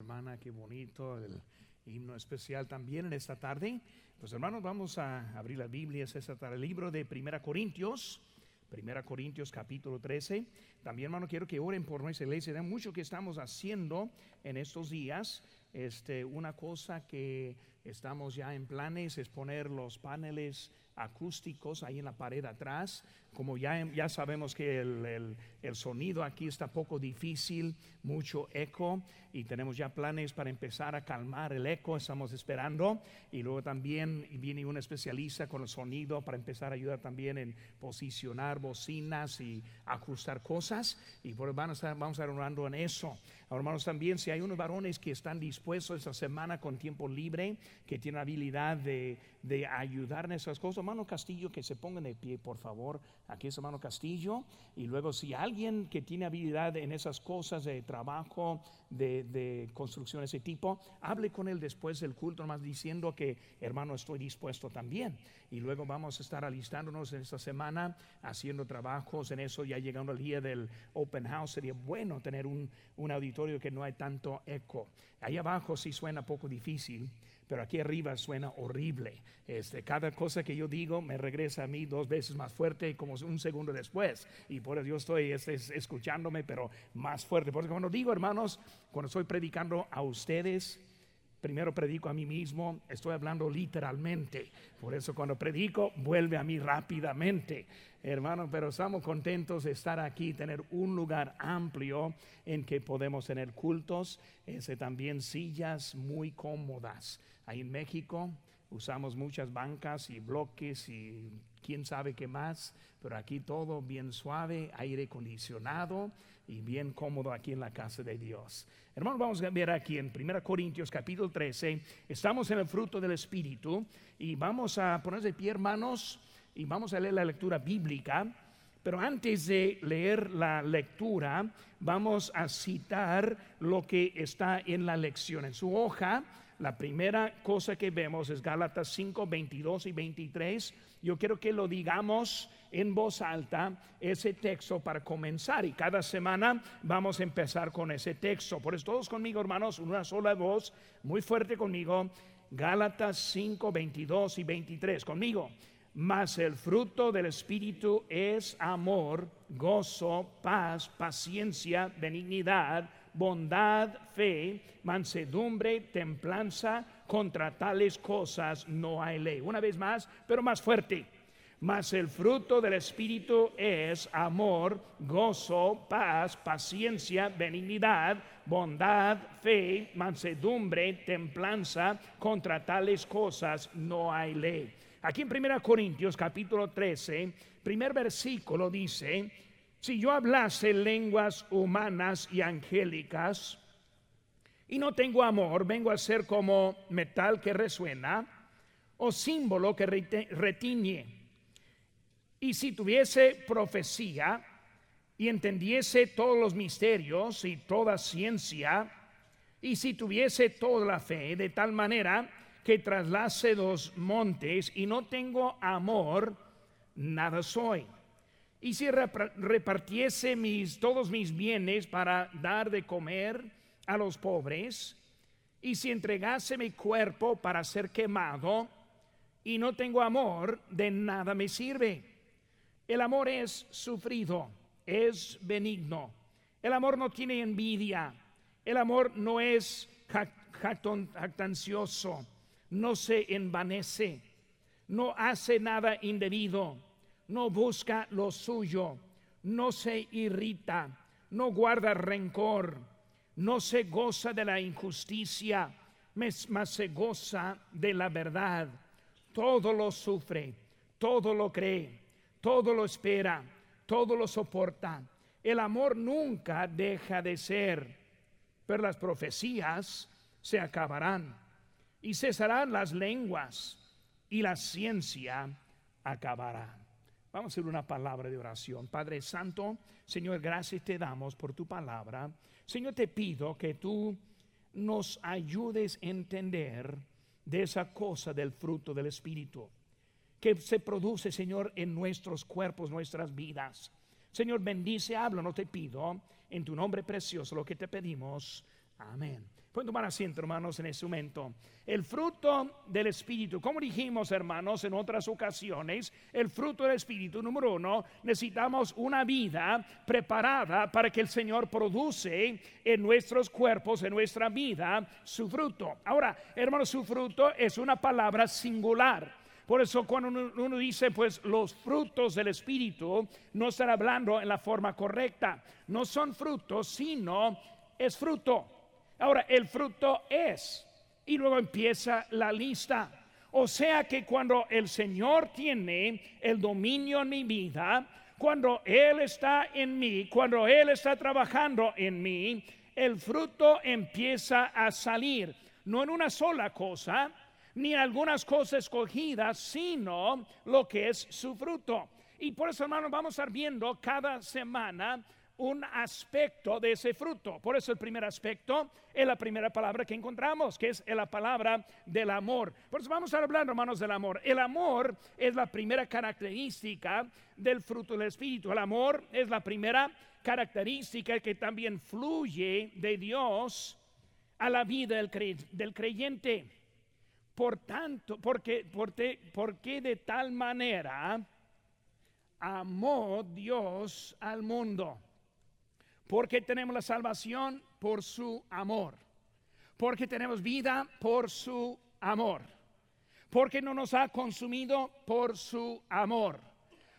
Hermana, qué bonito el himno especial también en esta tarde. Pues hermanos, vamos a abrir las Biblias esta tarde. El libro de Primera Corintios, Primera Corintios capítulo 13. También hermano, quiero que oren por nuestra iglesia. Hay mucho que estamos haciendo en estos días. Este, una cosa que estamos ya en planes es poner los paneles acústicos ahí en la pared atrás. Como ya, ya sabemos que el, el, sonido aquí está poco difícil, mucho eco y tenemos ya planes para empezar a calmar el eco, estamos esperando. Y luego también viene un especialista con el sonido para empezar a ayudar también en posicionar bocinas y ajustar cosas. Y por a, vamos a estar orando en eso. Ahora, hermanos, también si hay unos varones que están dispuestos esta semana con tiempo libre, que tienen habilidad de, de ayudar en esas cosas, hermano Castillo, que se pongan de pie, por favor. Aquí es hermano Castillo. Y luego, si alguien que tiene habilidad en esas cosas de trabajo, de, construcción, ese tipo, hable con él después del culto, nomás diciendo que, hermano, estoy dispuesto también. Y luego vamos a estar alistándonos en esta semana, haciendo trabajos en eso, ya llegando al día del open house. Sería bueno tener un, un auditorio que no hay tanto eco. Ahí abajo sí suena poco difícil pero aquí arriba suena horrible. Este, cada cosa que yo digo me regresa a mí dos veces más fuerte como un segundo después. Y por eso yo estoy este, escuchándome, pero más fuerte. Porque cuando digo, hermanos, cuando estoy predicando a ustedes, primero predico a mí mismo, estoy hablando literalmente. Por eso cuando predico, vuelve a mí rápidamente. Hermanos, pero estamos contentos de estar aquí, tener un lugar amplio en que podemos tener cultos, ese también sillas muy cómodas. Ahí en México usamos muchas bancas y bloques y quién sabe qué más, pero aquí todo bien suave, aire acondicionado y bien cómodo aquí en la casa de Dios. Hermanos, vamos a ver aquí en 1 Corintios capítulo 13, estamos en el fruto del Espíritu y vamos a poner de pie, hermanos, y vamos a leer la lectura bíblica. Pero antes de leer la lectura, vamos a citar lo que está en la lección. En su hoja la primera cosa que vemos es Gálatas 5, 22 y 23. Yo quiero que lo digamos en voz alta ese texto para comenzar y cada semana vamos a empezar con ese texto. Por eso todos conmigo, hermanos, una sola voz, muy fuerte conmigo. Gálatas 5, 22 y 23. Conmigo. Mas el fruto del Espíritu es amor, gozo, paz, paciencia, benignidad bondad, fe, mansedumbre, templanza, contra tales cosas no hay ley. Una vez más, pero más fuerte. Mas el fruto del Espíritu es amor, gozo, paz, paciencia, benignidad, bondad, fe, mansedumbre, templanza. Contra tales cosas no hay ley. Aquí en 1 Corintios capítulo 13, primer versículo dice, si yo hablase lenguas humanas y angélicas y no tengo amor, vengo a ser como metal que resuena o símbolo que retiñe. Y si tuviese profecía y entendiese todos los misterios y toda ciencia, y si tuviese toda la fe de tal manera que traslase los montes y no tengo amor, nada soy y si repartiese mis, todos mis bienes para dar de comer a los pobres, y si entregase mi cuerpo para ser quemado, y no tengo amor, de nada me sirve. El amor es sufrido, es benigno. El amor no tiene envidia. El amor no es jactancioso, no se envanece, no hace nada indebido no busca lo suyo, no se irrita, no guarda rencor, no se goza de la injusticia, más se goza de la verdad. Todo lo sufre, todo lo cree, todo lo espera, todo lo soporta. El amor nunca deja de ser, pero las profecías se acabarán y cesarán las lenguas y la ciencia acabará. Vamos a hacer una palabra de oración. Padre Santo, Señor, gracias te damos por tu palabra. Señor, te pido que tú nos ayudes a entender de esa cosa del fruto del Espíritu que se produce, Señor, en nuestros cuerpos, nuestras vidas. Señor, bendice, habla, no te pido, en tu nombre precioso lo que te pedimos. Amén. Pueden tomar asiento, hermanos, en este momento. El fruto del Espíritu, como dijimos, hermanos, en otras ocasiones, el fruto del Espíritu, número uno, necesitamos una vida preparada para que el Señor produce en nuestros cuerpos, en nuestra vida, su fruto. Ahora, hermanos, su fruto es una palabra singular. Por eso cuando uno, dice, pues los frutos del Espíritu, no están hablando en la forma correcta. No son frutos, sino es fruto. Ahora, el fruto es. Y luego empieza la lista. O sea que cuando el Señor tiene el dominio en mi vida, cuando Él está en mí, cuando Él está trabajando en mí, el fruto empieza a salir. No en una sola cosa, ni algunas cosas escogidas, sino lo que es su fruto. Y por eso, hermanos, vamos a estar viendo cada semana un aspecto de ese fruto. Por eso el primer aspecto es la primera palabra que encontramos, que es la palabra del amor. Por eso vamos a hablar, hermanos, del amor. El amor es la primera característica del fruto del Espíritu. El amor es la primera característica que también fluye de Dios a la vida del, creyente. Por tanto, porque, porque, porque de tal manera amó Dios al mundo porque tenemos la salvación por su amor. Porque tenemos vida por su amor. Porque no nos ha consumido por su amor.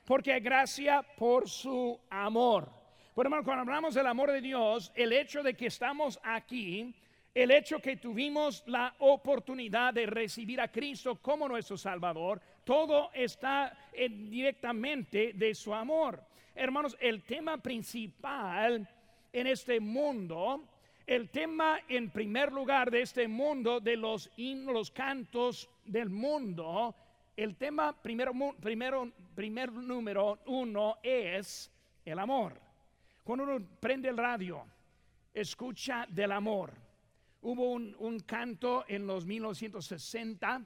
Porque hay gracia por su amor. Bueno, hermano, cuando hablamos del amor de Dios, el hecho de que estamos aquí, el hecho que tuvimos la oportunidad de recibir a Cristo como nuestro Salvador, todo está directamente de su amor. Hermanos, el tema principal en este mundo, el tema en primer lugar de este mundo, de los himnos, los cantos del mundo, el tema primero, primero, primer número uno es el amor. Cuando uno prende el radio, escucha del amor. Hubo un, un canto en los 1960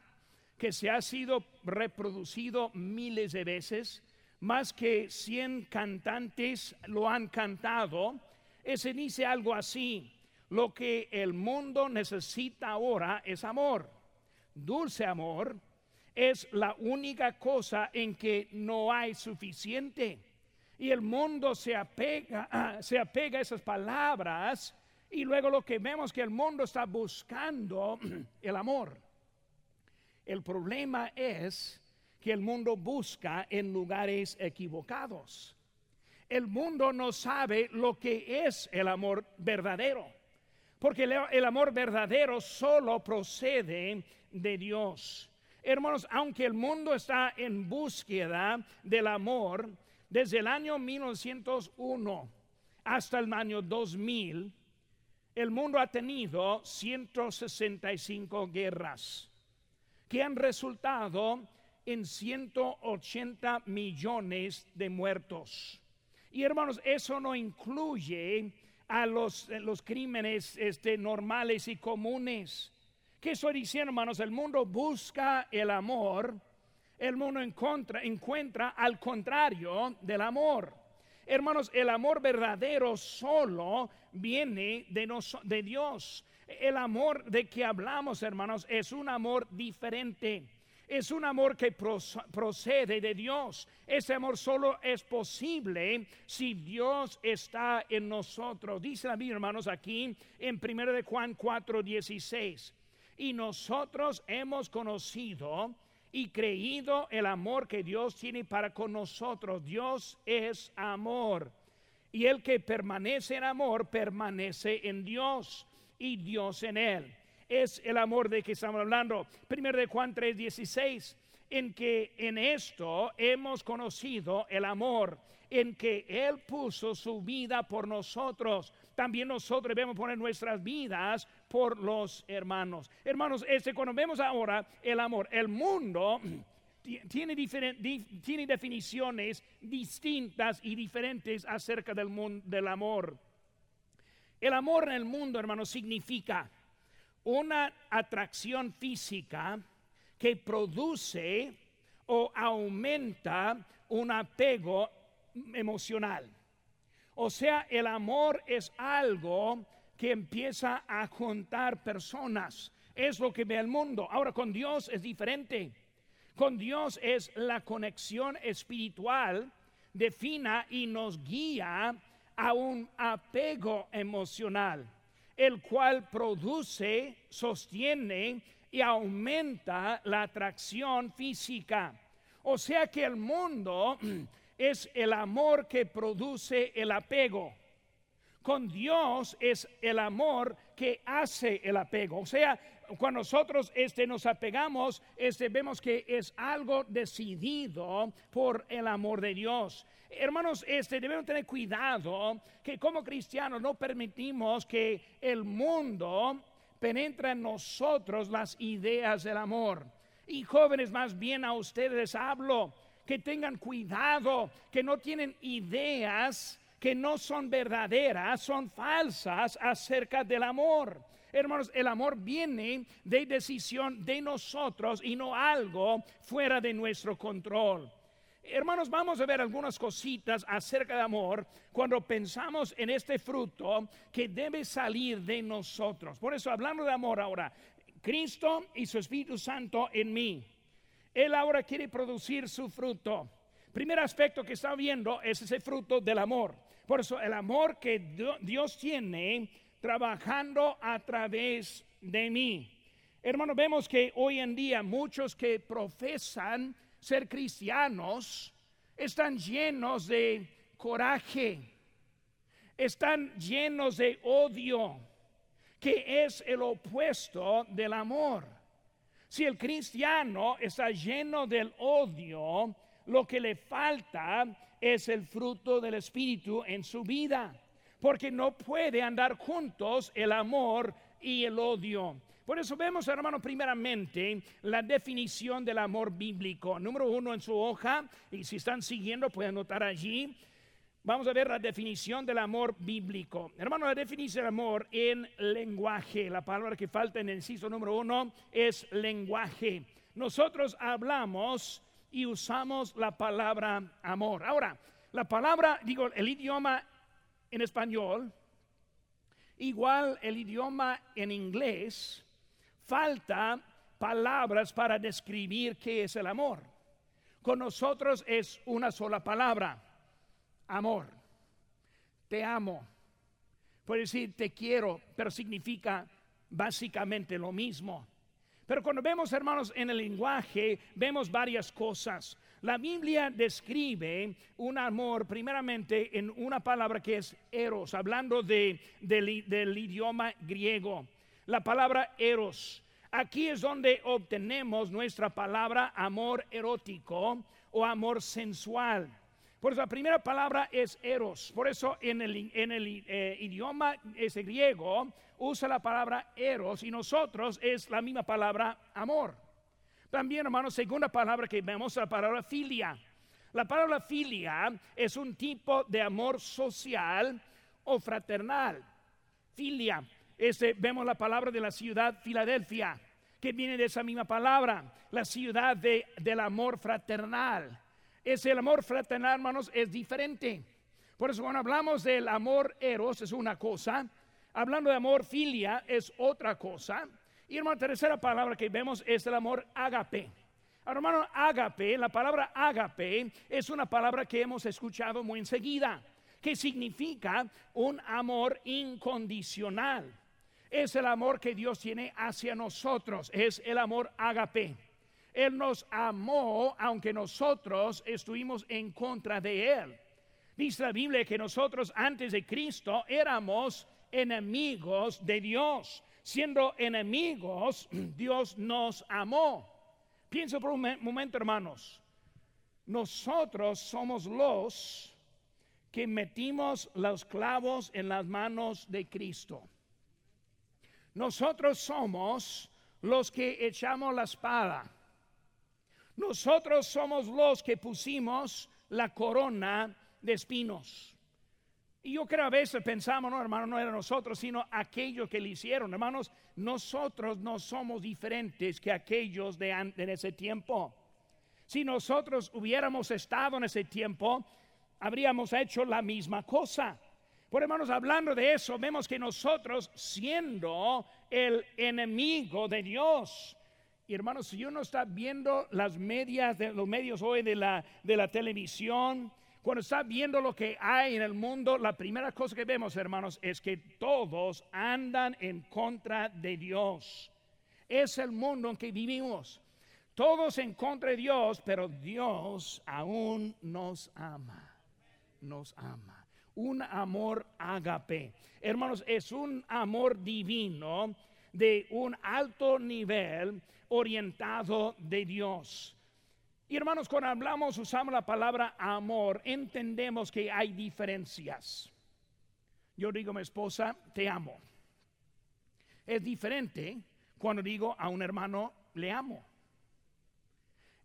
que se ha sido reproducido miles de veces, más que 100 cantantes lo han cantado ese dice algo así, lo que el mundo necesita ahora es amor. Dulce amor es la única cosa en que no hay suficiente. Y el mundo se apega, se apega a esas palabras y luego lo que vemos que el mundo está buscando el amor. El problema es que el mundo busca en lugares equivocados el mundo no sabe lo que es el amor verdadero. Porque el amor verdadero solo procede de Dios. Hermanos, aunque el mundo está en búsqueda del amor, desde el año 1901 hasta el año 2000, el mundo ha tenido 165 guerras que han resultado en 180 millones de muertos. Y hermanos, eso no incluye a los, eh, los crímenes este, normales y comunes. ¿Qué estoy diciendo, hermanos? El mundo busca el amor, el mundo encuentra, encuentra al contrario del amor. Hermanos, el amor verdadero solo viene de, de Dios. El amor de que hablamos, hermanos, es un amor diferente es un amor que procede de Dios. Ese amor solo es posible si Dios está en nosotros. Dice la Biblia, hermanos, aquí en 1 de Juan 4, 16. Y nosotros hemos conocido y creído el amor que Dios tiene para con nosotros. Dios es amor. Y el que permanece en amor permanece en Dios y Dios en él es el amor de que estamos hablando. Primero de Juan 3:16, en que en esto hemos conocido el amor, en que Él puso su vida por nosotros. También nosotros debemos poner nuestras vidas por los hermanos. Hermanos, este, cuando vemos ahora el amor, el mundo tiene, tiene definiciones distintas y diferentes acerca del, del amor. El amor en el mundo, hermanos, significa una atracción física que produce o aumenta un apego emocional. O sea, el amor es algo que empieza a juntar personas. Es lo que ve el mundo. Ahora con Dios es diferente. Con Dios es la conexión espiritual defina y nos guía a un apego emocional, el cual produce, sostiene y aumenta la atracción física. O sea que el mundo es el amor que produce el apego. Con Dios es el amor que hace el apego. O sea, cuando nosotros este, nos apegamos, este, vemos que es algo decidido por el amor de Dios. Hermanos, este, debemos tener cuidado que como cristianos no permitimos que el mundo penetre en nosotros las ideas del amor. Y jóvenes, más bien a ustedes hablo, que tengan cuidado, que no tienen ideas que no son verdaderas, son falsas acerca del amor. Hermanos, el amor viene de decisión de nosotros y no algo fuera de nuestro control. Hermanos, vamos a ver algunas cositas acerca de amor cuando pensamos en este fruto que debe salir de nosotros. Por eso, hablando de amor ahora, Cristo y su Espíritu Santo en mí. Él ahora quiere producir su fruto. Primer aspecto que está viendo es ese fruto del amor. Por eso el amor que Dios tiene trabajando a través de mí. Hermanos, vemos que hoy en día muchos que profesan ser cristianos están llenos de coraje, están llenos de odio, que es el opuesto del amor. Si el cristiano está lleno del odio, lo que le falta es el fruto del Espíritu en su vida, porque no puede andar juntos el amor y el odio. Por eso vemos, hermano, primeramente la definición del amor bíblico. Número uno en su hoja, y si están siguiendo pueden notar allí. Vamos a ver la definición del amor bíblico. Hermano, la definición del amor en lenguaje. La palabra que falta en el inciso número uno es lenguaje. Nosotros hablamos y usamos la palabra amor. Ahora, la palabra, digo, el idioma en español, igual el idioma en inglés, falta palabras para describir qué es el amor. Con nosotros es una sola palabra, amor. Te amo. Puede decir te quiero, pero significa básicamente lo mismo. Pero cuando vemos, hermanos, en el lenguaje, vemos varias cosas. La Biblia describe un amor primeramente en una palabra que es eros, hablando de, del idioma griego la palabra eros. Aquí es donde obtenemos nuestra palabra amor erótico o amor sensual. Por eso la primera palabra es eros. Por eso en el, en el eh, idioma ese griego usa la palabra eros y nosotros es la misma palabra amor. También, hermanos, segunda palabra que vemos, la palabra filia. La palabra filia es un tipo de amor social o fraternal. Filia este, vemos la palabra de la ciudad Filadelfia, que viene de esa misma palabra, la ciudad de, del amor fraternal. Ese el amor fraternal, hermanos, es diferente. Por eso cuando hablamos del amor eros es una cosa, hablando de amor filia es otra cosa. Y hermano, tercera palabra que vemos es el amor agape. hermano, agape, la palabra agape es una palabra que hemos escuchado muy enseguida, que significa un amor incondicional es el amor que Dios tiene hacia nosotros, es el amor agape. Él nos amó aunque nosotros estuvimos en contra de Él. Dice la Biblia que nosotros antes de Cristo éramos enemigos de Dios. Siendo enemigos, Dios nos amó. Piensa por un momento, hermanos. Nosotros somos los que metimos los clavos en las manos de Cristo. Nosotros somos los que echamos la espada. Nosotros somos los que pusimos la corona de espinos. Y yo creo a veces pensamos, no, hermano, no era nosotros, sino aquellos que le hicieron. Hermanos, nosotros no somos diferentes que aquellos de en ese tiempo. Si nosotros hubiéramos estado en ese tiempo, habríamos hecho la misma cosa. Por hermanos, hablando de eso, vemos que nosotros, siendo el enemigo de Dios, y hermanos, si uno está viendo las medias, de, los medios hoy de la, de la televisión, cuando está viendo lo que hay en el mundo, la primera cosa que vemos, hermanos, es que todos andan en contra de Dios. Es el mundo en que vivimos. Todos en contra de Dios, pero Dios aún nos ama. Nos ama un amor agape. Hermanos, es un amor divino de un alto nivel orientado de Dios. Y hermanos, cuando hablamos, usamos la palabra amor, entendemos que hay diferencias. Yo digo a mi esposa, te amo. Es diferente cuando digo a un hermano, le amo.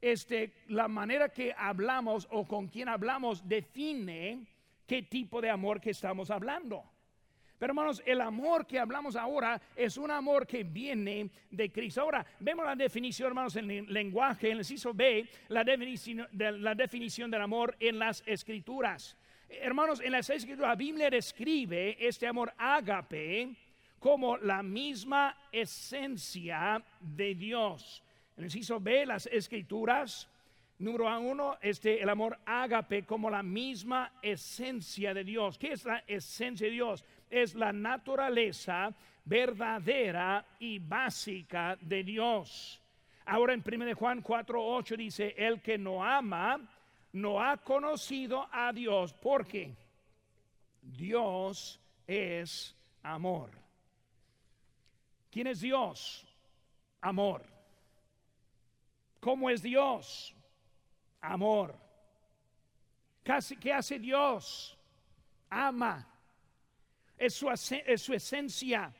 Este, la manera que hablamos o con quien hablamos define qué tipo de amor que estamos hablando. Pero hermanos, el amor que hablamos ahora es un amor que viene de Cristo. Ahora, vemos la definición, hermanos, en el lenguaje, en el inciso B, la definición, de, la definición del amor en las escrituras. Hermanos, en las escrituras, la Biblia describe este amor ágape como la misma esencia de Dios. En el inciso B, las escrituras Número uno, este, el amor ágape como la misma esencia de Dios. ¿Qué es la esencia de Dios? Es la naturaleza verdadera y básica de Dios. Ahora en 1 Juan 4, 8 dice, el que no ama, no ha conocido a Dios, porque Dios es amor. ¿Quién es Dios? Amor. ¿Cómo es Dios? Amor. ¿Qué hace Dios? Ama. Es su, es su esencia.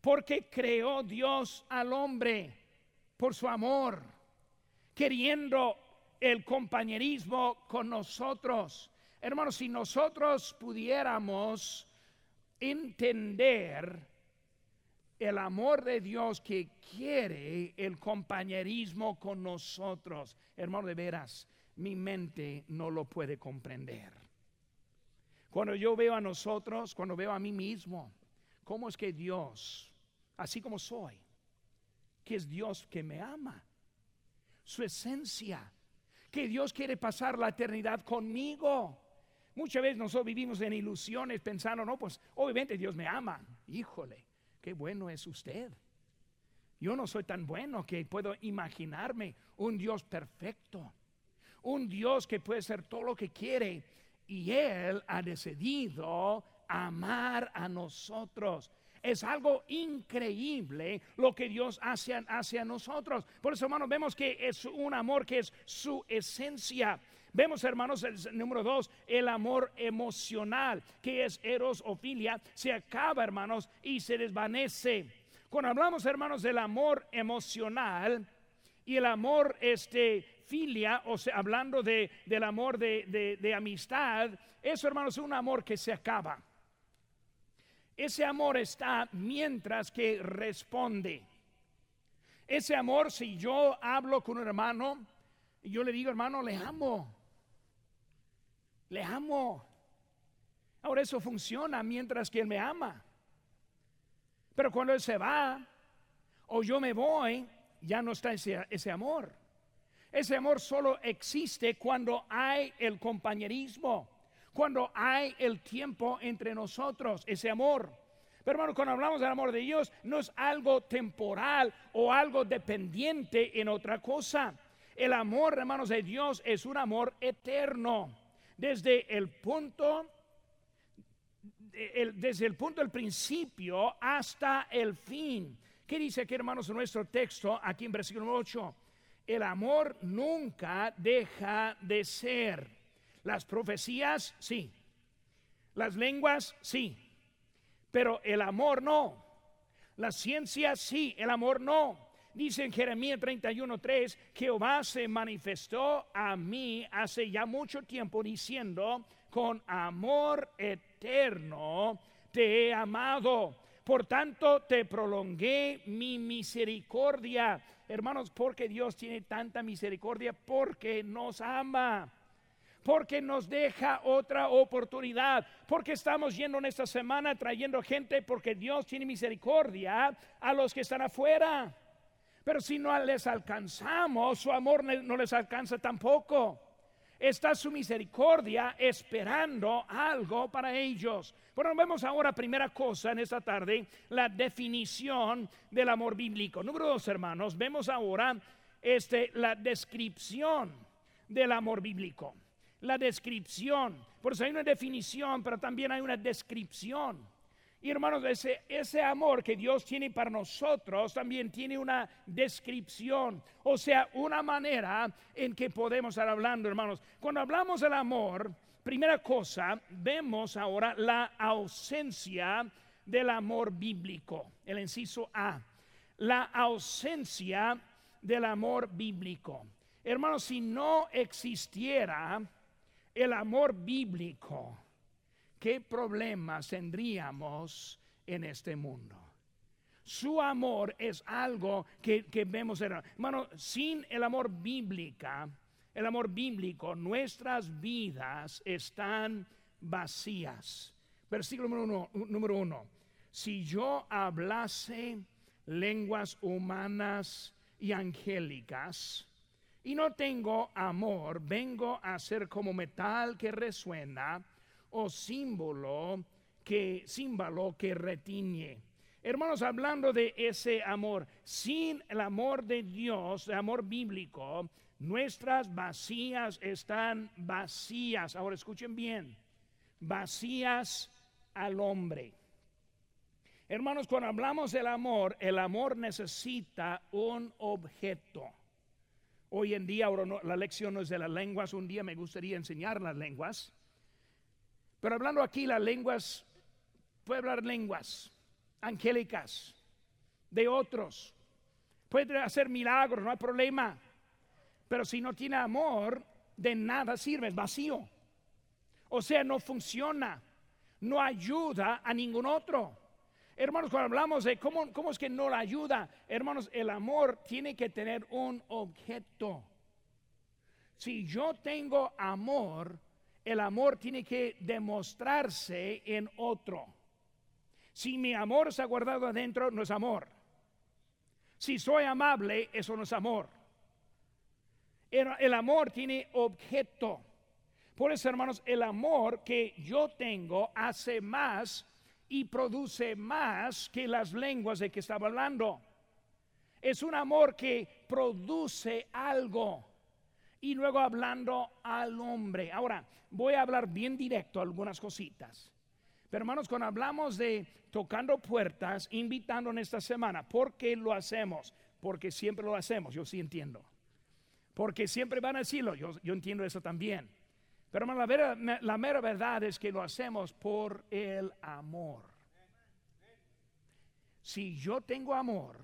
Porque creó Dios al hombre por su amor, queriendo el compañerismo con nosotros. Hermanos, si nosotros pudiéramos entender el amor de Dios que quiere el compañerismo con nosotros. Hermano, de veras, mi mente no lo puede comprender. Cuando yo veo a nosotros, cuando veo a mí mismo, ¿cómo es que Dios, así como soy, que es Dios que me ama, su esencia, que Dios quiere pasar la eternidad conmigo? Muchas veces nosotros vivimos en ilusiones pensando, no, pues obviamente Dios me ama. Híjole, qué bueno es usted. Yo no soy tan bueno que puedo imaginarme un Dios perfecto, un Dios que puede ser todo lo que quiere y Él ha decidido amar a nosotros. Es algo increíble lo que Dios hace hacia nosotros. Por eso, hermanos, vemos que es un amor que es su esencia. Vemos, hermanos, número dos, el amor emocional, que es eros o filia, se acaba, hermanos, y se desvanece. Cuando hablamos, hermanos, del amor emocional y el amor este, filia, o sea, hablando de, del amor de, de amistad, eso, hermanos, es un amor que se acaba. Ese amor está mientras que responde. Ese amor, si yo hablo con un hermano, yo le digo, hermano, le amo le amo. Ahora eso funciona mientras que Él me ama. Pero cuando Él se va o yo me voy, ya no está ese, ese amor. Ese amor solo existe cuando hay el compañerismo, cuando hay el tiempo entre nosotros, ese amor. Pero hermano, cuando hablamos del amor de Dios, no es algo temporal o algo dependiente en otra cosa. El amor, hermanos, de Dios es un amor eterno desde el punto desde el punto del principio hasta el fin. ¿Qué dice aquí, hermanos, en nuestro texto, aquí en versículo 8? El amor nunca deja de ser. Las profecías, sí. Las lenguas, sí. Pero el amor no. La ciencia, sí. El amor no. Dice en Jeremías 31:3, Jehová se manifestó a mí hace ya mucho tiempo diciendo, con amor eterno te he amado. Por tanto, te prolongué mi misericordia. Hermanos, porque Dios tiene tanta misericordia, porque nos ama. porque nos deja otra oportunidad, porque estamos yendo en esta semana trayendo gente, porque Dios tiene misericordia a los que están afuera. Pero si no les alcanzamos, su amor no les alcanza tampoco. Está su misericordia esperando algo para ellos. Bueno, vemos ahora primera cosa en esta tarde, la definición del amor bíblico. Número dos, hermanos, vemos ahora este, la descripción del amor bíblico la descripción. Por eso hay una definición, pero también hay una descripción. Y hermanos, ese, ese amor que Dios tiene para nosotros también tiene una descripción, o sea, una manera en que podemos estar hablando, hermanos. Cuando hablamos del amor, primera cosa, vemos ahora la ausencia del amor bíblico, el inciso A, la ausencia del amor bíblico. Hermanos, si no existiera el amor bíblico, ¿qué problemas tendríamos en este mundo? Su amor es algo que, vemos, hermano, sin el amor bíblica, el amor bíblico, nuestras vidas están vacías. Versículo número uno, número uno. Si yo hablase lenguas humanas y angélicas, y no tengo amor, vengo a ser como metal que resuena o símbolo que símbolo que retiñe. Hermanos, hablando de ese amor, sin el amor de Dios, el amor bíblico, nuestras vacías están vacías. Ahora escuchen bien, vacías al hombre. Hermanos, cuando hablamos del amor, el amor necesita un objeto. Hoy en día, ahora la lección no es de las lenguas, un día me gustaría enseñar las lenguas. Pero hablando aquí, las lenguas, puede hablar lenguas angélicas, de otros, puede hacer milagros, no hay problema. Pero si no tiene amor, de nada sirve, es vacío. O sea, no funciona, no ayuda a ningún otro. Hermanos, cuando hablamos de cómo, cómo es que no la ayuda, hermanos, el amor tiene que tener un objeto. Si yo tengo amor, el amor tiene que demostrarse en otro. Si mi amor está guardado adentro, no es amor. Si soy amable, eso no es amor. El, el, amor tiene objeto. Por eso, hermanos, el amor que yo tengo hace más y produce más que las lenguas de que estaba hablando. Es un amor que produce algo. Y luego hablando al hombre. Ahora, voy a hablar bien directo algunas cositas. Pero hermanos, cuando hablamos de tocando puertas, invitando en esta semana, ¿por qué lo hacemos? Porque siempre lo hacemos, yo sí entiendo. Porque siempre van a decirlo, yo, yo entiendo eso también. Pero la, mera verdad es que lo hacemos por el amor. Si yo tengo amor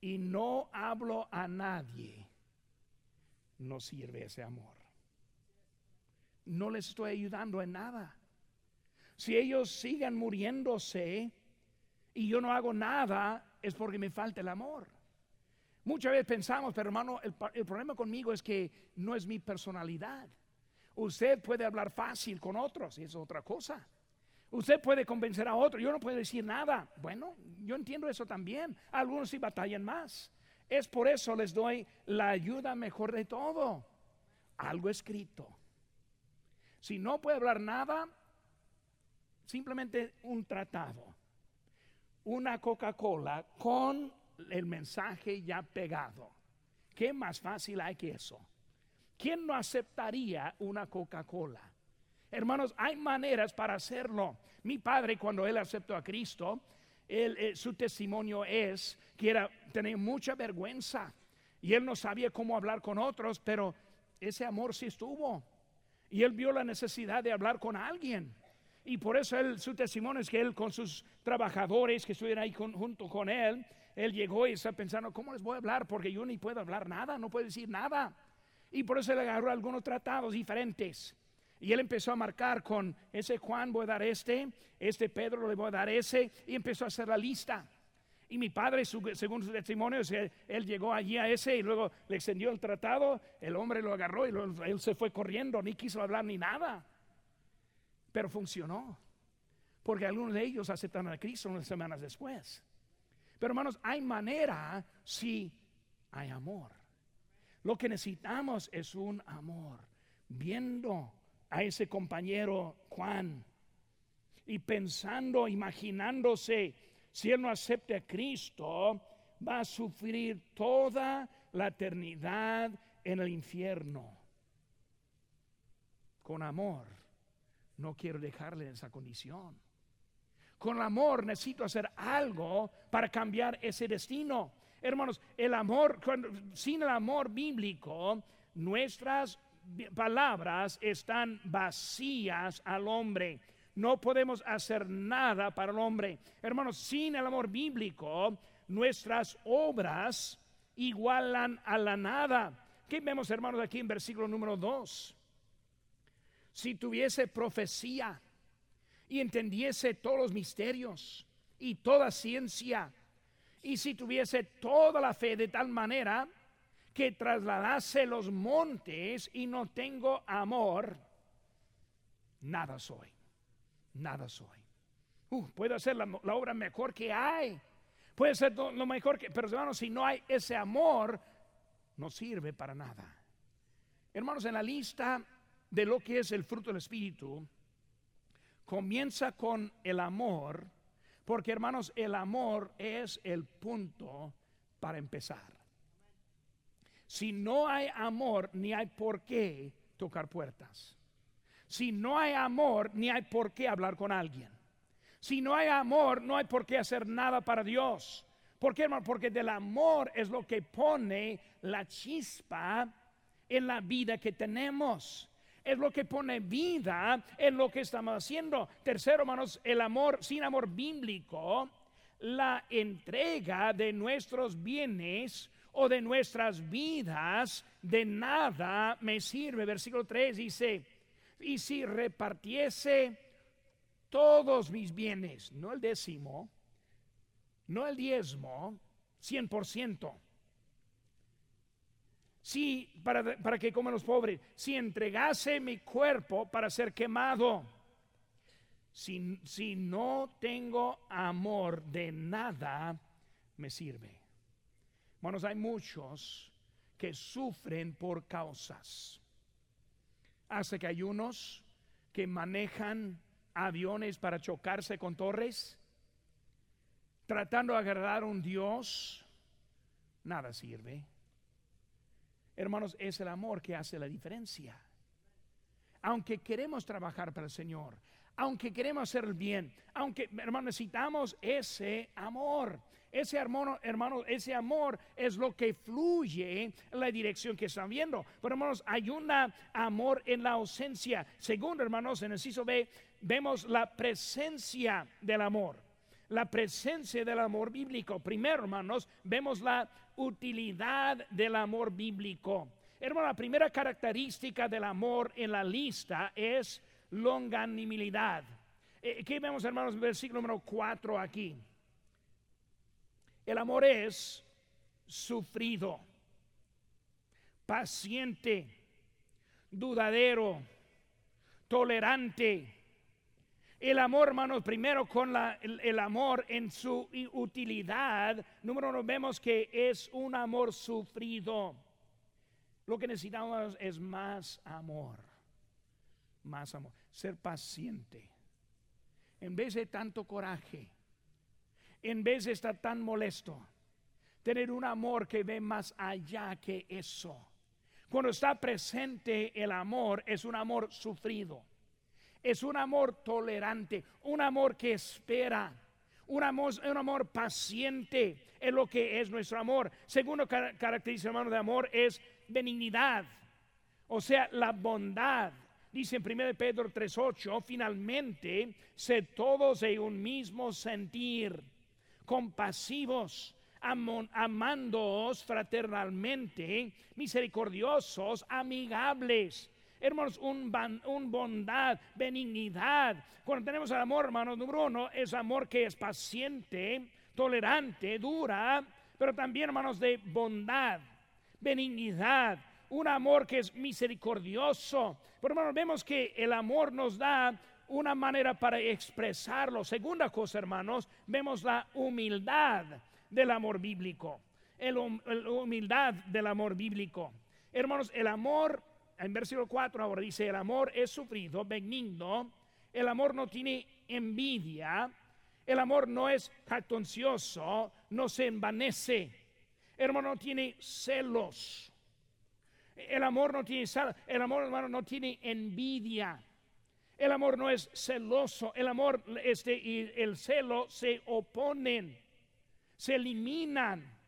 y no hablo a nadie, no sirve ese amor. No les estoy ayudando en nada. Si ellos sigan muriéndose y yo no hago nada, es porque me falta el amor. Muchas veces pensamos, pero hermano, el, problema conmigo es que no es mi personalidad. Usted puede hablar fácil con otros y es otra cosa. Usted puede convencer a otro, yo no puedo decir nada. Bueno, yo entiendo eso también. Algunos sí batallan más. Es por eso les doy la ayuda mejor de todo. Algo escrito. Si no puede hablar nada, simplemente un tratado. Una Coca-Cola con el mensaje ya pegado. ¿Qué más fácil hay que eso? ¿Quién no aceptaría una Coca-Cola? Hermanos, hay maneras para hacerlo. Mi padre, cuando él aceptó a Cristo, eh, su testimonio es que era, tenía mucha vergüenza y él no sabía cómo hablar con otros, pero ese amor sí estuvo. Y él vio la necesidad de hablar con alguien. Y por eso él, su testimonio es que él con sus trabajadores que estuvieron ahí junto con él, él llegó y está pensando, ¿cómo les voy a hablar? Porque yo ni puedo hablar nada, no puedo decir nada. Y por eso le agarró algunos tratados diferentes. Y él empezó a marcar con ese Juan voy a dar este, este Pedro le voy a dar ese, y empezó a hacer la lista. Y mi padre, según su testimonio, él llegó allí a ese y luego le extendió el tratado, el hombre lo agarró y él se fue corriendo, ni quiso hablar ni nada. Pero funcionó, porque algunos de ellos aceptaron a Cristo unas semanas después. Pero hermanos, hay manera si hay amor. Lo que necesitamos es un amor. Viendo a ese compañero Juan y pensando, imaginándose, si él no acepta a Cristo, va a sufrir toda la eternidad en el infierno. Con amor, no quiero dejarle esa condición. Con amor necesito hacer algo para cambiar ese destino. Hermanos, el amor, sin el amor bíblico, nuestras palabras están vacías al hombre no podemos hacer nada para el hombre. Hermanos, sin el amor bíblico, nuestras obras igualan a la nada. ¿Qué vemos, hermanos, aquí en versículo número 2? Si tuviese profecía y entendiese todos los misterios y toda ciencia, y si tuviese toda la fe de tal manera que trasladase los montes y no tengo amor, nada soy nada soy. Uh, puedo hacer la, obra mejor que hay. Puede ser lo mejor que, pero hermanos, si no hay ese amor, no sirve para nada. Hermanos, en la lista de lo que es el fruto del Espíritu, comienza con el amor, porque hermanos, el amor es el punto para empezar. Si no hay amor, ni hay por qué tocar puertas. Si no hay amor, ni hay por qué hablar con alguien. Si no hay amor, no hay por qué hacer nada para Dios. ¿Por qué, hermano? Porque del amor es lo que pone la chispa en la vida que tenemos. Es lo que pone vida en lo que estamos haciendo. Tercero, hermanos, el amor, sin amor bíblico, la entrega de nuestros bienes o de nuestras vidas de nada me sirve. Versículo 3 dice, y si repartiese todos mis bienes, no el décimo, no el diezmo, cien por ciento. Si, para, para que coman los pobres, si entregase mi cuerpo para ser quemado, si, si no tengo amor de nada, me sirve. Hermanos, hay muchos que sufren por causas hace que hay unos que manejan aviones para chocarse con torres, tratando de agradar a un Dios, nada sirve. Hermanos, es el amor que hace la diferencia. Aunque queremos trabajar para el Señor, aunque queremos hacer el bien, aunque, hermanos, necesitamos ese amor. Ese hermano, hermano, ese amor es lo que fluye en la dirección que están viendo. Pero hermanos, hay un amor en la ausencia. Segundo, hermanos, en el ciso B vemos la presencia del amor. La presencia del amor bíblico. Primero, hermanos, vemos la utilidad del amor bíblico. Hermano, la primera característica del amor en la lista es longanimidad. Eh, ¿Qué vemos, hermanos, versículo número 4 aquí? El amor es sufrido, paciente, dudadero, tolerante. El amor, hermanos, primero con el, amor en su utilidad. Número uno, vemos que es un amor sufrido. Lo que necesitamos es más amor. Más amor. Ser paciente. En vez de tanto coraje en vez de estar tan molesto, tener un amor que ve más allá que eso. Cuando está presente el amor, es un amor sufrido, es un amor tolerante, un amor que espera, un amor, un amor paciente, es lo que es nuestro amor. Segundo característica, hermano, de amor es benignidad, o sea, la bondad. Dice en 1 Pedro 3:8, finalmente, sé todos de un mismo sentir compasivos, amándoos fraternalmente, misericordiosos, amigables. Hermanos, un, un, bondad, benignidad. Cuando tenemos el amor, hermanos, número uno, es amor que es paciente, tolerante, dura, pero también, hermanos, de bondad, benignidad, un amor que es misericordioso. Pero hermanos, vemos que el amor nos da una manera para expresarlo. Segunda cosa, hermanos, vemos la humildad del amor bíblico. La humildad del amor bíblico. Hermanos, el amor, en versículo 4 ahora dice, el amor es sufrido, benigno, el amor no tiene envidia, el amor no es jactancioso, no se envanece, hermano no tiene celos. El amor no tiene el amor hermano no tiene envidia. El amor no es celoso, el amor este y el celo se oponen, se eliminan.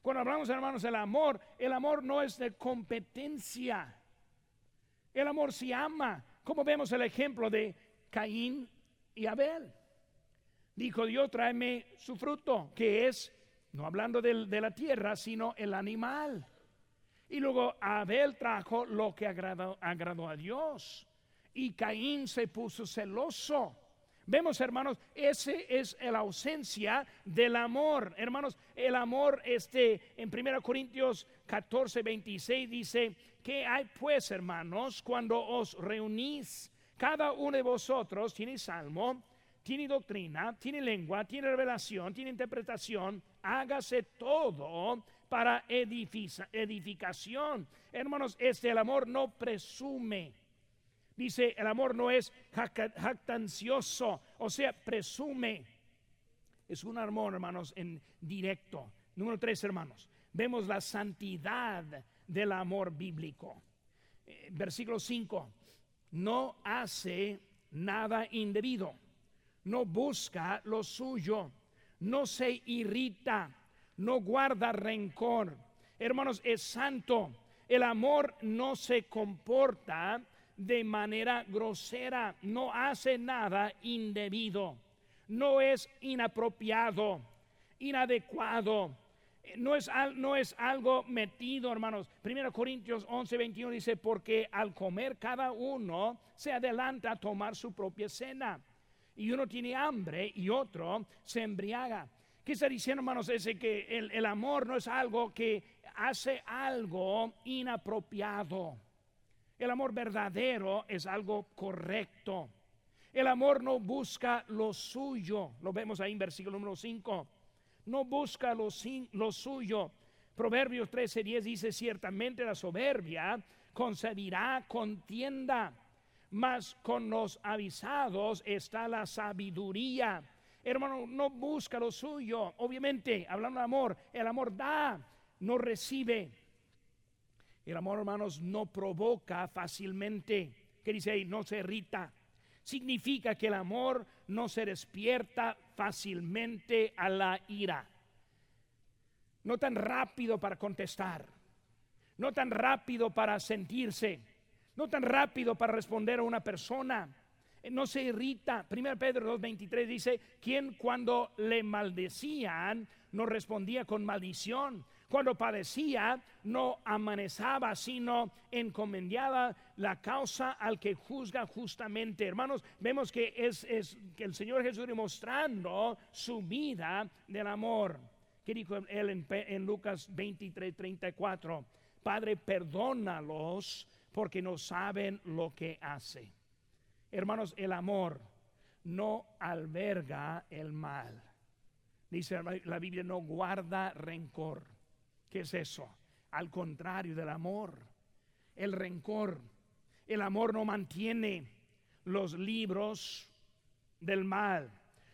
Cuando hablamos, hermanos, del amor, el amor no es de competencia. El amor se ama, como vemos el ejemplo de Caín y Abel. Dijo Dios, tráeme su fruto, que es, no hablando de, de la tierra, sino el animal. Y luego Abel trajo lo que agradó, agradó a Dios y Caín se puso celoso. Vemos, hermanos, ese es la ausencia del amor. Hermanos, el amor este en 1 Corintios 14, 26 dice, que hay pues, hermanos, cuando os reunís? Cada uno de vosotros tiene salmo, tiene doctrina, tiene lengua, tiene revelación, tiene interpretación. Hágase todo para edificación. Hermanos, este el amor no presume Dice, el amor no es jactancioso, o sea, presume. Es un amor, hermanos, en directo. Número tres, hermanos. Vemos la santidad del amor bíblico. Eh, versículo 5. No hace nada indebido. No busca lo suyo. No se irrita. No guarda rencor. Hermanos, es santo. El amor no se comporta de manera grosera, no hace nada indebido, no es inapropiado, inadecuado, no es, no es algo metido, hermanos. 1 Corintios 11, 21 dice, porque al comer cada uno se adelanta a tomar su propia cena. Y uno tiene hambre y otro se embriaga. ¿Qué está diciendo, hermanos? Es que el, el amor no es algo que hace algo inapropiado. El amor verdadero es algo correcto. El amor no busca lo suyo. Lo vemos ahí en versículo número 5. No busca lo, lo suyo. Proverbios 13, 10 dice, ciertamente la soberbia concebirá contienda, mas con los avisados está la sabiduría. Hermano, no busca lo suyo. Obviamente, hablando de amor, el amor da, no recibe. El amor, hermanos, no provoca fácilmente. ¿Qué dice ahí? No se irrita. Significa que el amor no se despierta fácilmente a la ira. No tan rápido para contestar. No tan rápido para sentirse. No tan rápido para responder a una persona. No se irrita. 1 Pedro 2.23 dice, quien cuando le maldecían no respondía con maldición, cuando padecía, no amanezaba, sino encomendaba la causa al que juzga justamente. Hermanos, vemos que es, que el Señor Jesús demostrando su vida del amor. ¿Qué dijo él en, en Lucas 23, 34? Padre, perdónalos porque no saben lo que hace. Hermanos, el amor no alberga el mal. Dice la Biblia, no guarda rencor. ¿Qué es eso? Al contrario del amor, el rencor. El amor no mantiene los libros del mal,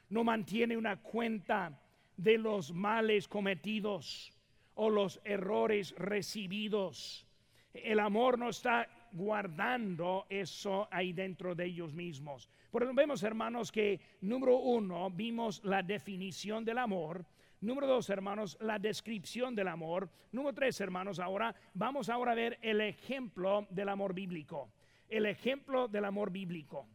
no mantiene una cuenta de los males cometidos o los errores recibidos. El amor no está guardando eso ahí dentro de ellos mismos. Por eso vemos, hermanos, que número uno, vimos la definición del amor Número dos, hermanos, la descripción del amor. Número tres, hermanos, ahora vamos ahora a ver el ejemplo del amor bíblico. El ejemplo del amor bíblico.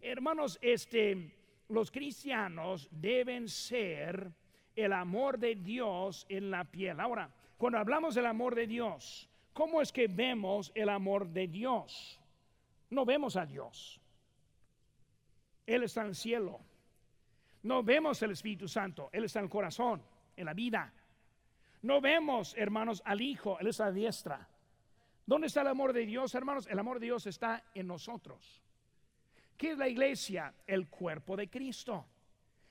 Hermanos, este, los cristianos deben ser el amor de Dios en la piel. Ahora, cuando hablamos del amor de Dios, ¿cómo es que vemos el amor de Dios? No vemos a Dios. Él está en el cielo. No vemos el Espíritu Santo, Él está en el corazón, en la vida. No vemos, hermanos, al Hijo, Él está a la diestra. ¿Dónde está el amor de Dios, hermanos? El amor de Dios está en nosotros. ¿Qué es la iglesia? El cuerpo de Cristo.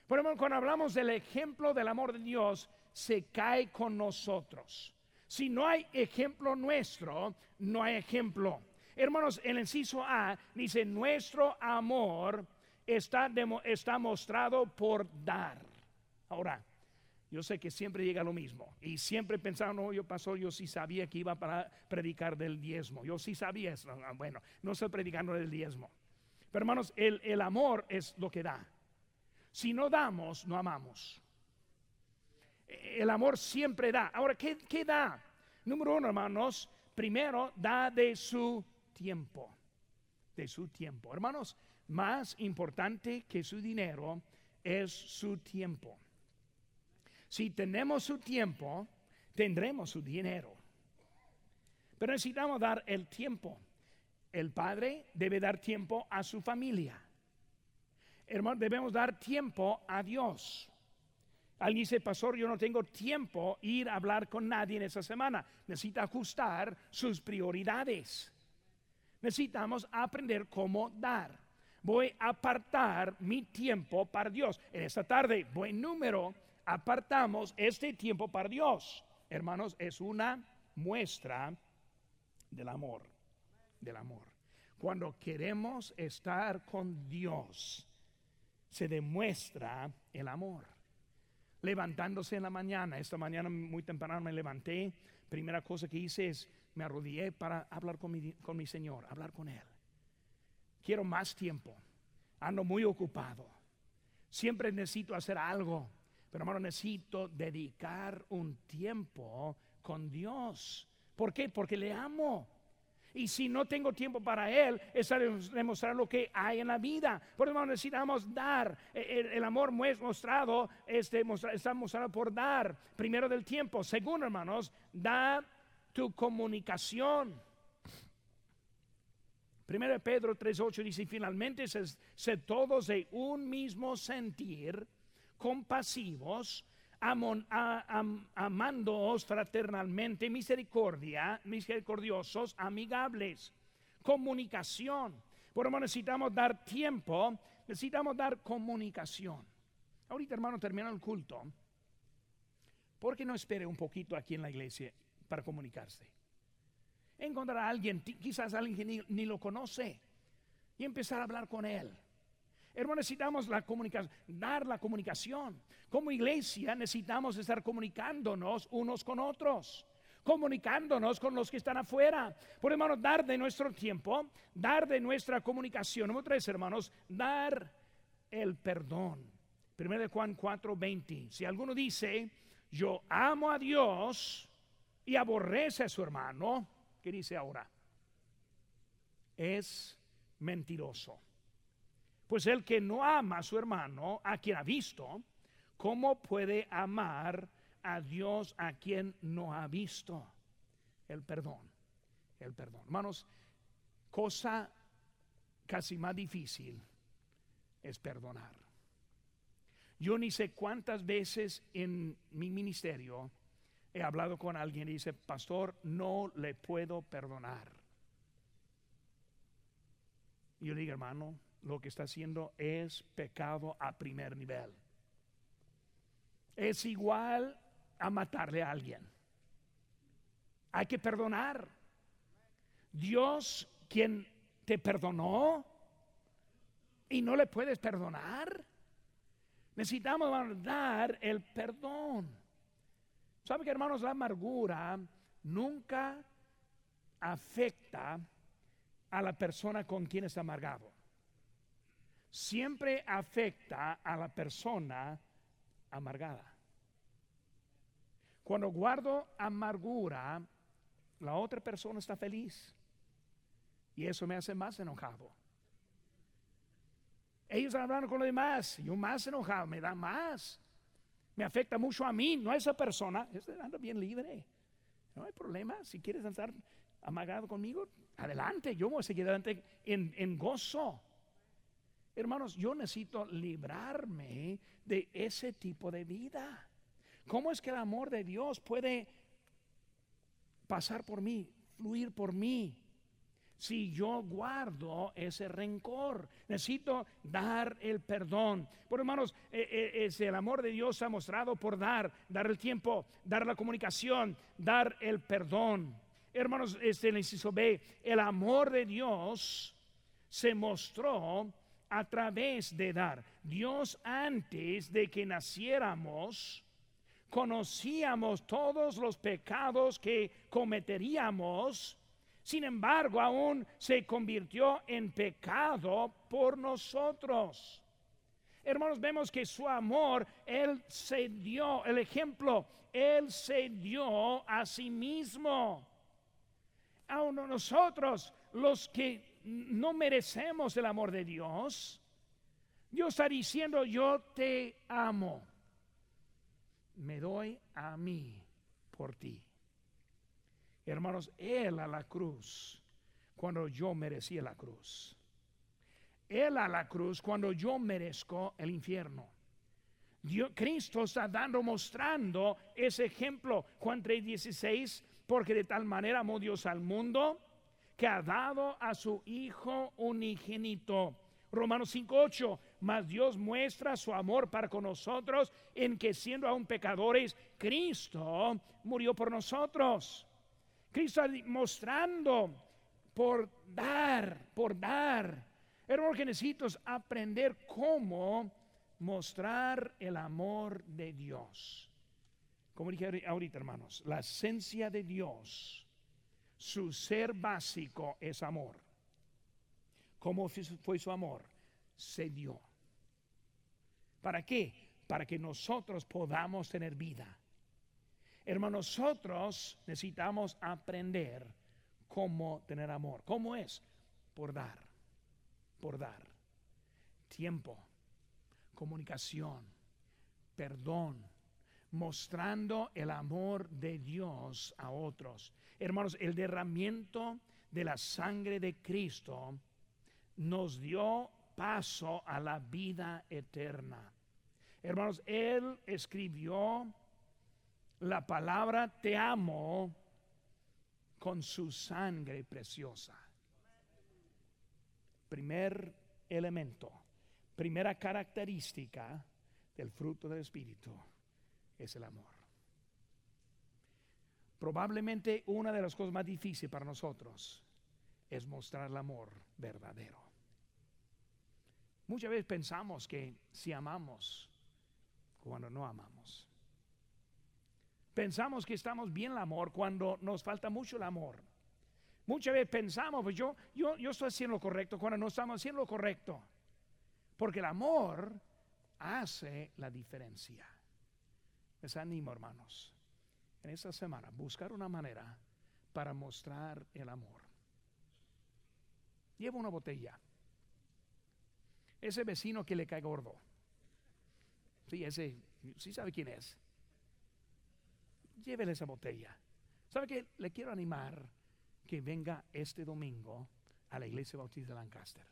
Por ejemplo, cuando hablamos del ejemplo del amor de Dios, se cae con nosotros. Si no hay ejemplo nuestro, no hay ejemplo. Hermanos, el inciso A dice, nuestro amor está, está mostrado por dar. Ahora, yo sé que siempre llega lo mismo. Y siempre pensaba, no, yo pasó, yo sí sabía que iba para predicar del diezmo. Yo sí sabía eso. Ah, bueno, no estoy predicando del diezmo. Pero hermanos, el, el amor es lo que da. Si no damos, no amamos. El amor siempre da. Ahora, ¿qué, qué da? Número uno, hermanos, primero da de su tiempo. De su tiempo. Hermanos, más importante que su dinero es su tiempo. Si tenemos su tiempo, tendremos su dinero. Pero necesitamos dar el tiempo. El padre debe dar tiempo a su familia. Hermano, debemos dar tiempo a Dios. Alguien dice, pastor, yo no tengo tiempo ir a hablar con nadie en esa semana. Necesita ajustar sus prioridades. Necesitamos aprender cómo dar. Voy a apartar mi tiempo para Dios. En esta tarde, buen número apartamos este tiempo para Dios. Hermanos, es una muestra del amor, del amor. Cuando queremos estar con Dios, se demuestra el amor. Levantándose en la mañana, esta mañana muy temprano me levanté, primera cosa que hice es me arrodillé para hablar con mi, con mi Señor, hablar con Él. Quiero más tiempo, ando muy ocupado, siempre necesito hacer algo pero hermano, necesito dedicar un tiempo con Dios. ¿Por qué? Porque le amo. Y si no tengo tiempo para Él, está demostrar lo que hay en la vida. Por eso necesitamos dar. El, amor mostrado está mostrado por dar. Primero del tiempo. Segundo, hermanos, da tu comunicación. Primero Pedro 3.8 dice, finalmente, se todos de un mismo sentir compasivos, amándoos fraternalmente, misericordia, misericordiosos, amigables, comunicación. Por necesitamos dar tiempo, necesitamos dar comunicación. Ahorita, hermano, termina el culto. ¿Por qué no espere un poquito aquí en la iglesia para comunicarse? Encontrar a alguien, quizás alguien que ni lo conoce, y empezar a hablar con él Hermano, necesitamos la dar la comunicación. Como iglesia necesitamos estar comunicándonos unos con otros, comunicándonos con los que están afuera. Por hermano, dar de nuestro tiempo, dar de nuestra comunicación. Número tres, hermanos, dar el perdón. Primero de Juan 4, 20. Si alguno dice, yo amo a Dios y aborrece a su hermano, ¿qué dice ahora? Es mentiroso. Pues el que no ama a su hermano, a quien ha visto, ¿cómo puede amar a Dios a quien no ha visto? El perdón, el perdón. Hermanos, cosa casi más difícil es perdonar. Yo ni sé cuántas veces en mi ministerio he hablado con alguien y dice, pastor, no le puedo perdonar. Y yo digo, hermano, lo que está haciendo es pecado a primer nivel. Es igual a matarle a alguien. Hay que perdonar. Dios, quien te perdonó y no le puedes perdonar, necesitamos dar el perdón. ¿Sabe que hermanos? La amargura nunca afecta a la persona con quien está amargado siempre afecta a la persona amargada. Cuando guardo amargura, la otra persona está feliz. Y eso me hace más enojado. Ellos hablando con los demás, yo más enojado, me da más. Me afecta mucho a mí, no a esa persona. Anda bien libre. No hay problema. Si quieres estar amargado conmigo, adelante. Yo voy a seguir adelante en, en gozo. Hermanos, yo necesito librarme de ese tipo de vida. ¿Cómo es que el amor de Dios puede pasar por mí, fluir por mí? Si yo guardo ese rencor, necesito dar el perdón. Por hermanos, eh, eh, es el amor de Dios ha mostrado por dar, dar el tiempo, dar la comunicación, dar el perdón. Hermanos, este el inciso B, el amor de Dios se mostró a través de dar. Dios antes de que naciéramos, conocíamos todos los pecados que cometeríamos, sin embargo aún se convirtió en pecado por nosotros. Hermanos, vemos que su amor, Él se dio, el ejemplo, Él se dio a sí mismo. Aún nosotros, los que no merecemos el amor de Dios, Dios está diciendo, yo te amo. Me doy a mí por ti. Hermanos, Él a la cruz, cuando yo merecía la cruz. Él a la cruz cuando yo merezco el infierno. Dios, Cristo está dando, mostrando ese ejemplo. Juan 3:16, porque de tal manera amó Dios al mundo que ha dado a su Hijo unigénito. Romanos 5:8, mas Dios muestra su amor para con nosotros en que siendo aún pecadores, Cristo murió por nosotros. Cristo mostrando por dar, por dar. Hermano, que necesito aprender cómo mostrar el amor de Dios. Como dije ahorita, hermanos, la esencia de Dios su ser básico es amor. ¿Cómo fue su amor? Se dio. ¿Para qué? Para que nosotros podamos tener vida. Hermanos, nosotros necesitamos aprender cómo tener amor. ¿Cómo es? Por dar, por dar. Tiempo, comunicación, perdón, mostrando el amor de Dios a otros. Hermanos, el derramiento de la sangre de Cristo nos dio paso a la vida eterna. Hermanos, Él escribió la palabra te amo con su sangre preciosa. Primer elemento, primera característica del fruto del Espíritu es el amor. Probablemente una de las cosas más difíciles para nosotros es mostrar el amor verdadero. Muchas veces pensamos que si amamos cuando no amamos. Pensamos que estamos bien el amor cuando nos falta mucho el amor. Muchas veces pensamos, pues yo, yo, yo estoy haciendo lo correcto cuando no estamos haciendo lo correcto. Porque el amor hace la diferencia. Les animo, hermanos, en esta semana buscar una manera para mostrar el amor. Lleva una botella. Ese vecino que le cae gordo. Sí, ese, sí sabe quién es. Llévele esa botella. ¿Sabe qué? Le quiero animar que venga este domingo a la iglesia bautista de Lancaster.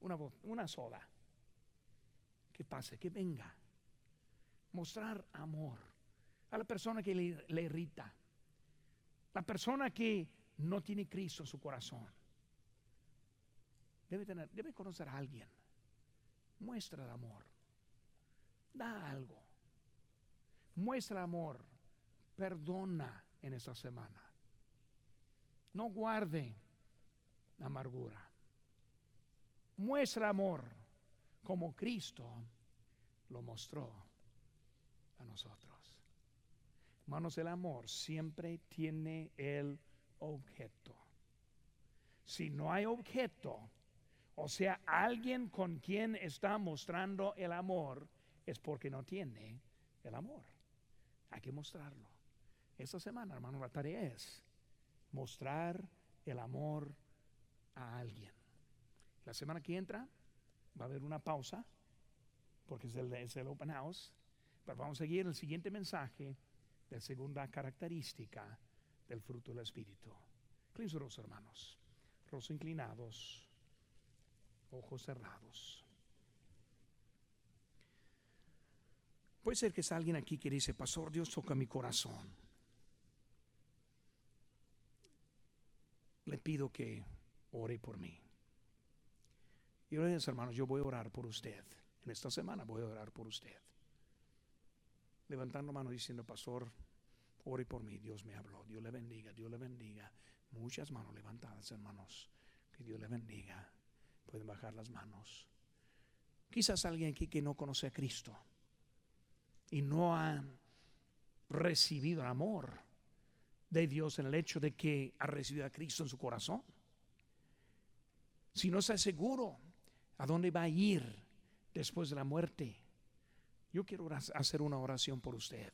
Una, una sola. Que pase, que venga mostrar amor a la persona que le, irrita, la persona que no tiene Cristo en su corazón. Debe, tener, debe conocer a alguien. Muestra amor. Da algo. Muestra amor. Perdona en esta semana. No guarde amargura. Muestra amor como Cristo lo mostró nosotros. Hermanos, el amor siempre tiene el objeto. Si no hay objeto, o sea, alguien con quien está mostrando el amor, es porque no tiene el amor. Hay que mostrarlo. Esta semana, hermano, la tarea es mostrar el amor a alguien. La semana que entra va a haber una pausa, porque es el, es el open house. Pero vamos a seguir el siguiente mensaje de segunda característica del fruto del Espíritu. Inclinados, hermanos. Rostros inclinados. ojos cerrados. Puede ser que es alguien aquí que dice, Pastor, Dios toca mi corazón. Le pido que ore por mí. Y hermanos, yo voy a orar por usted. En esta semana voy a orar por usted. Levantando mano diciendo, Pastor, ore por mí. Dios me habló. Dios le bendiga, Dios le bendiga. Muchas manos levantadas, hermanos. Que Dios le bendiga. Pueden bajar las manos. Quizás alguien aquí que no conoce a Cristo y no ha recibido el amor de Dios en el hecho de que ha recibido a Cristo en su corazón. Si no está seguro a dónde va a ir después de la muerte, yo quiero hacer una oración por usted.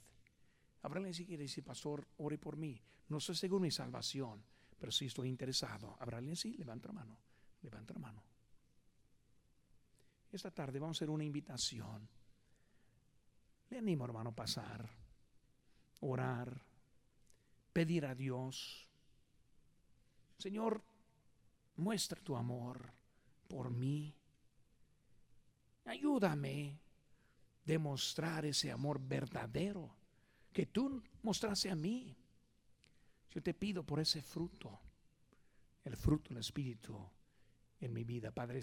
Háblale si quiere decir, pastor, ore por mí. No estoy seguro mi salvación, pero si estoy interesado. Háblale así, levanta la mano, levanta la mano. Esta tarde vamos a hacer una invitación le animo, hermano, a pasar, orar, pedir a Dios. Señor, muestra tu amor por mí. Ayúdame demostrar ese amor verdadero que tú mostraste a mí. Yo te pido por ese fruto, el fruto del Espíritu en mi vida, Padre